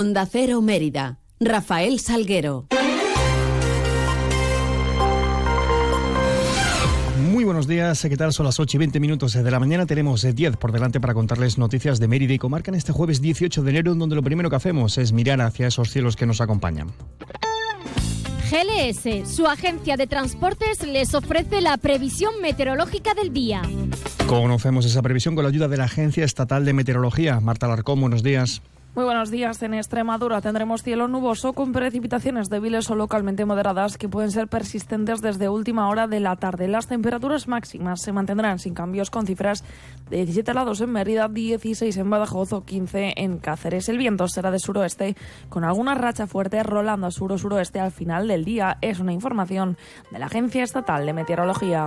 Onda Cero Mérida. Rafael Salguero. Muy buenos días, ¿qué tal? Son las 8 y 20 minutos de la mañana. Tenemos 10 por delante para contarles noticias de Mérida y Comarca en este jueves 18 de enero, donde lo primero que hacemos es mirar hacia esos cielos que nos acompañan. GLS, su agencia de transportes, les ofrece la previsión meteorológica del día. Conocemos esa previsión con la ayuda de la Agencia Estatal de Meteorología. Marta Larcón, buenos días. Muy buenos días. En Extremadura tendremos cielo nuboso con precipitaciones débiles o localmente moderadas que pueden ser persistentes desde última hora de la tarde. Las temperaturas máximas se mantendrán sin cambios con cifras de 17 grados en Mérida, 16 en Badajoz o 15 en Cáceres. El viento será de suroeste con alguna racha fuerte rolando a sur-suroeste al final del día. Es una información de la Agencia Estatal de Meteorología.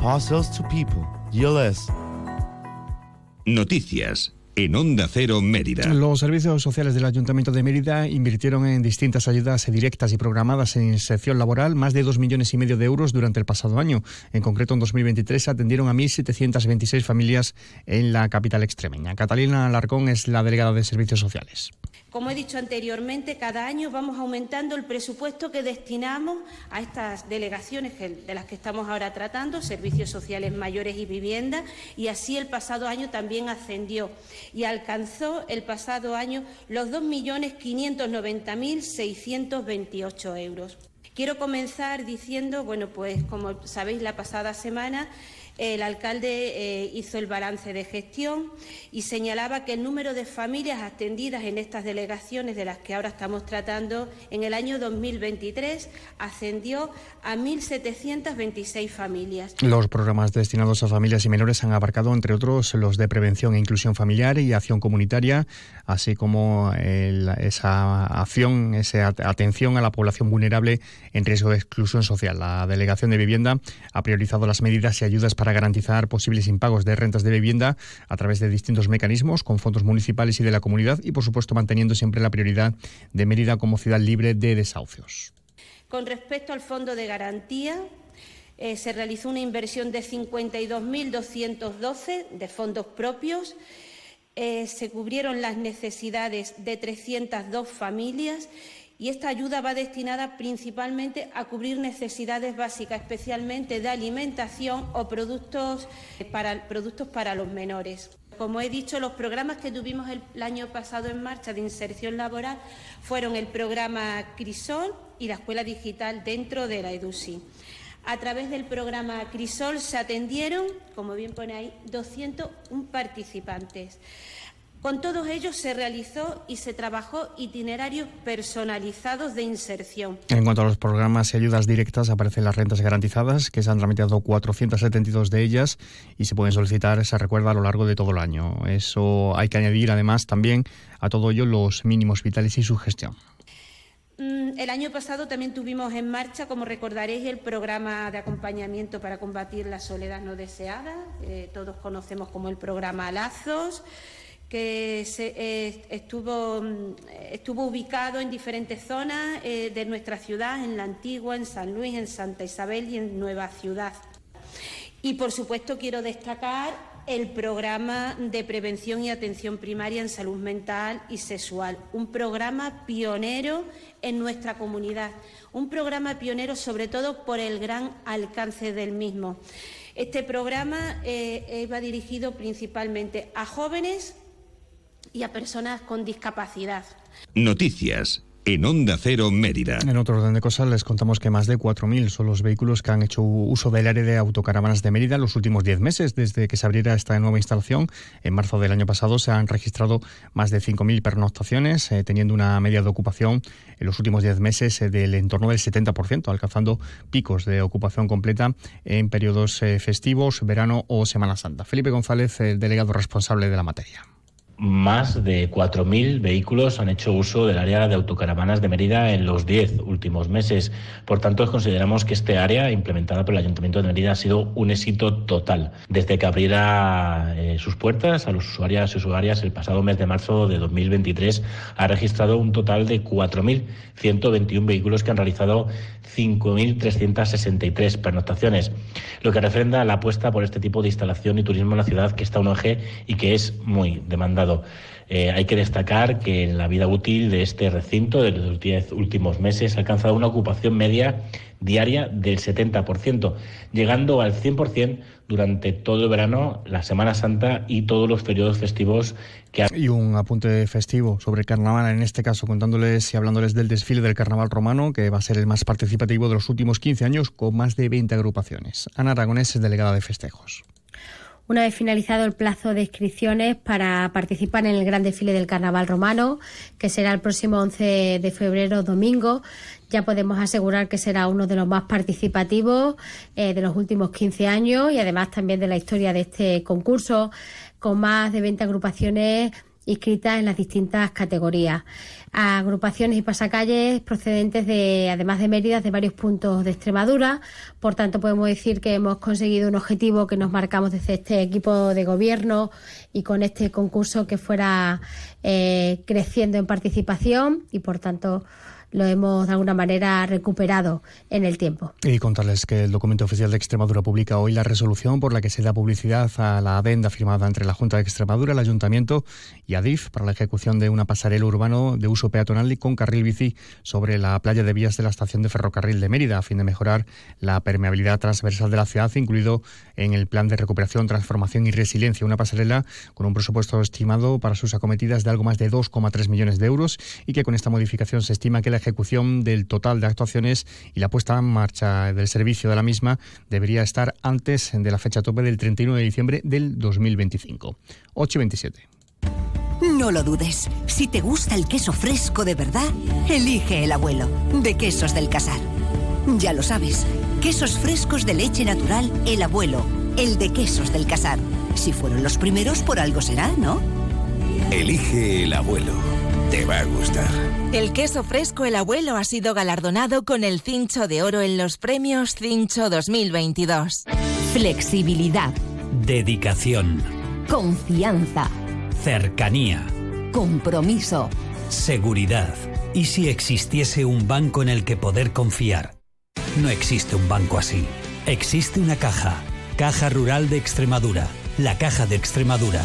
Parcels to people. GLS. Noticias en Onda Cero Mérida. Los servicios sociales del Ayuntamiento de Mérida invirtieron en distintas ayudas directas y programadas en inserción laboral más de dos millones y medio de euros durante el pasado año. En concreto, en 2023 atendieron a 1.726 familias en la capital extremeña. Catalina Alarcón es la delegada de Servicios Sociales. Como he dicho anteriormente, cada año vamos aumentando el presupuesto que destinamos a estas delegaciones de las que estamos ahora tratando, servicios sociales mayores y vivienda, y así el pasado año también ascendió y alcanzó el pasado año los 2.590.628 euros. Quiero comenzar diciendo, bueno, pues como sabéis, la pasada semana el alcalde eh, hizo el balance de gestión y señalaba que el número de familias atendidas en estas delegaciones de las que ahora estamos tratando en el año 2023 ascendió a 1.726 familias. Los programas destinados a familias y menores han abarcado, entre otros, los de prevención e inclusión familiar y acción comunitaria, así como esa acción, esa atención a la población vulnerable en riesgo de exclusión social. La Delegación de Vivienda ha priorizado las medidas y ayudas para garantizar posibles impagos de rentas de vivienda a través de distintos mecanismos con fondos municipales y de la comunidad y, por supuesto, manteniendo siempre la prioridad de Mérida como ciudad libre de desahucios. Con respecto al fondo de garantía, eh, se realizó una inversión de 52.212 de fondos propios. Eh, se cubrieron las necesidades de 302 familias y esta ayuda va destinada principalmente a cubrir necesidades básicas, especialmente de alimentación o productos para, productos para los menores. Como he dicho, los programas que tuvimos el, año pasado en marcha de inserción laboral fueron el programa Crisol y la Escuela Digital dentro de la EDUSI. A través del programa Crisol se atendieron, como bien pone ahí, 201 participantes. Con todos ellos se realizó y se trabajó itinerarios personalizados de inserción. En cuanto a los programas y ayudas directas, aparecen las rentas garantizadas, que se han tramitado 472 de ellas y se pueden solicitar, se recuerda, a lo largo de todo el año. Eso hay que añadir, además, también a todo ello los mínimos vitales y su gestión. Mm, el año pasado también tuvimos en marcha, como recordaréis, el programa de acompañamiento para combatir la soledad no deseada. todos conocemos como el programa Lazos que eh, estuvo, mm, estuvo ubicado en diferentes zonas eh, de nuestra ciudad, en La Antigua, en San Luis, en Santa Isabel y en Nueva Ciudad. Y, por supuesto, quiero destacar el programa de prevención y atención primaria en salud mental y sexual, un programa pionero en nuestra comunidad, un programa pionero sobre todo por el gran alcance del mismo. Este programa eh, va dirigido principalmente a jóvenes y a personas con discapacidad. Noticias en Onda Cero Mérida. En otro orden de cosas les contamos que más de 4.000 son los vehículos que han hecho uso del área de autocaravanas de Mérida en los últimos 10 meses. Desde que se abriera esta nueva instalación, en marzo del año pasado, se han registrado más de 5.000 pernoctaciones, eh, teniendo una media de ocupación en los últimos 10 meses eh, del entorno del 70%, alcanzando picos de ocupación completa en periodos eh, festivos, verano o Semana Santa. Felipe González, el delegado responsable de la materia. Más de 4.000 vehículos han hecho uso del área de autocaravanas de Mérida en los 10 últimos meses. Por tanto, consideramos que este área implementada por el Ayuntamiento de Mérida ha sido un éxito total. Desde que abriera eh, sus puertas a los usuarios y usuarias el pasado mes de marzo de 2023, ha registrado un total de 4.121 vehículos que han realizado 5.363 pernoctaciones, lo que refrenda la apuesta por este tipo de instalación y turismo en la ciudad que está un eje y que es muy Eh, hay que destacar que la vida útil de este recinto de los 10 últimos meses ha alcanzado una ocupación media diaria del 70%, llegando al 100% durante todo el verano, la Semana Santa y todos los periodos festivos que Y un apunte festivo sobre carnaval, en este caso contándoles y hablándoles del desfile del carnaval romano, que va a ser el más participativo de los últimos 15 años, con más de 20 agrupaciones. Ana Aragonés es delegada de festejos una vez finalizado el plazo de inscripciones para participar en el gran desfile del Carnaval Romano, que será el próximo 11 de febrero, domingo. Ya podemos asegurar que será uno de los más participativos eh, de los últimos 15 años y además también de la historia de este concurso, con más de 20 agrupaciones inscritas en las distintas categorías agrupaciones y pasacalles procedentes de, además de Mérida, de varios puntos de Extremadura. Por tanto, podemos decir que hemos conseguido un objetivo que nos marcamos desde este equipo de gobierno y con este concurso que fuera eh, creciendo en participación y, por tanto, lo hemos de alguna manera recuperado en el tiempo. Y contarles que el documento oficial de Extremadura publica hoy la resolución por la que se da publicidad a la adenda firmada entre la Junta de Extremadura, el Ayuntamiento y ADIF para la ejecución de una pasarela urbano de uso peatonal y con carril bici sobre la playa de vías de la estación de ferrocarril de Mérida a fin de mejorar la permeabilidad transversal de la ciudad, incluido en el plan de recuperación, transformación y resiliencia. Una pasarela con un presupuesto estimado para sus acometidas de algo más de 2,3 millones de euros y que con esta modificación se estima que la ejecución del total de actuaciones y la puesta en marcha del servicio de la misma debería estar antes de la fecha tope del 31 de diciembre del 2025. 8 y 27. No lo dudes. Si te gusta el queso fresco de verdad, elige el abuelo, de Quesos del Casar. Ya lo sabes, quesos frescos de leche natural, el abuelo, el de Quesos del Casar. Si fueron los primeros, por algo será, ¿no? Elige el abuelo te va a gustar. El queso fresco El Abuelo ha sido galardonado con el Cincho de Oro en los premios Cincho 2022. Flexibilidad. Dedicación. Confianza. Cercanía. Compromiso. Seguridad. ¿Y si existiese un banco en el que poder confiar? No existe un banco así. Existe una caja. Caja Rural de Extremadura. La Caja de Extremadura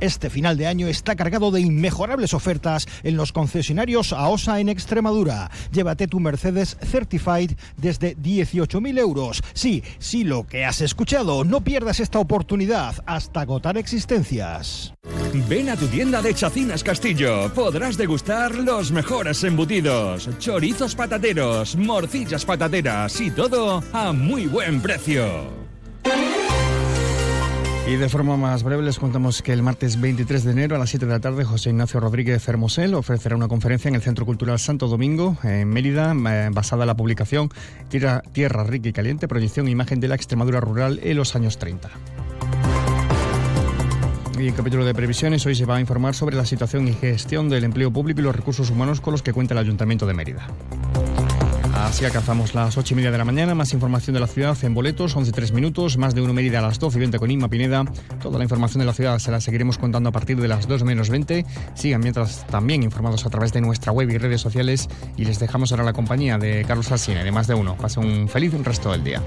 Este final de año está cargado de inmejorables ofertas en los concesionarios AOSA en Extremadura. Llévate tu Mercedes Certified desde 18.000 euros. Sí, sí, lo que has escuchado. No pierdas esta oportunidad hasta agotar existencias. Ven a tu tienda de Chacinas Castillo. Podrás degustar los mejores embutidos, chorizos patateros, morcillas patateras y todo a muy buen precio. Y de forma más breve les contamos que el martes 23 de enero a las 7 de la tarde José Ignacio Rodríguez Fermosel ofrecerá una conferencia en el Centro Cultural Santo Domingo, en Mérida, eh, basada en la publicación Tierra, Tierra Rica y Caliente, proyección e imagen de la Extremadura rural en los años 30. Y en capítulo de previsiones hoy se va a informar sobre la situación y gestión del empleo público y los recursos humanos con los que cuenta el Ayuntamiento de Mérida. Así alcanzamos las 8 y media de la mañana. Más información de la ciudad en boletos, 11 minutos. Más de 1 Mérida a las 12 y 20 con Inma Pineda. Toda la información de la ciudad se la seguiremos contando a partir de las 2 menos 20. Sigan mientras también informados a través de nuestra web y redes sociales. Y les dejamos ahora la compañía de Carlos Alsina y de más de uno. Pasen un feliz resto del día.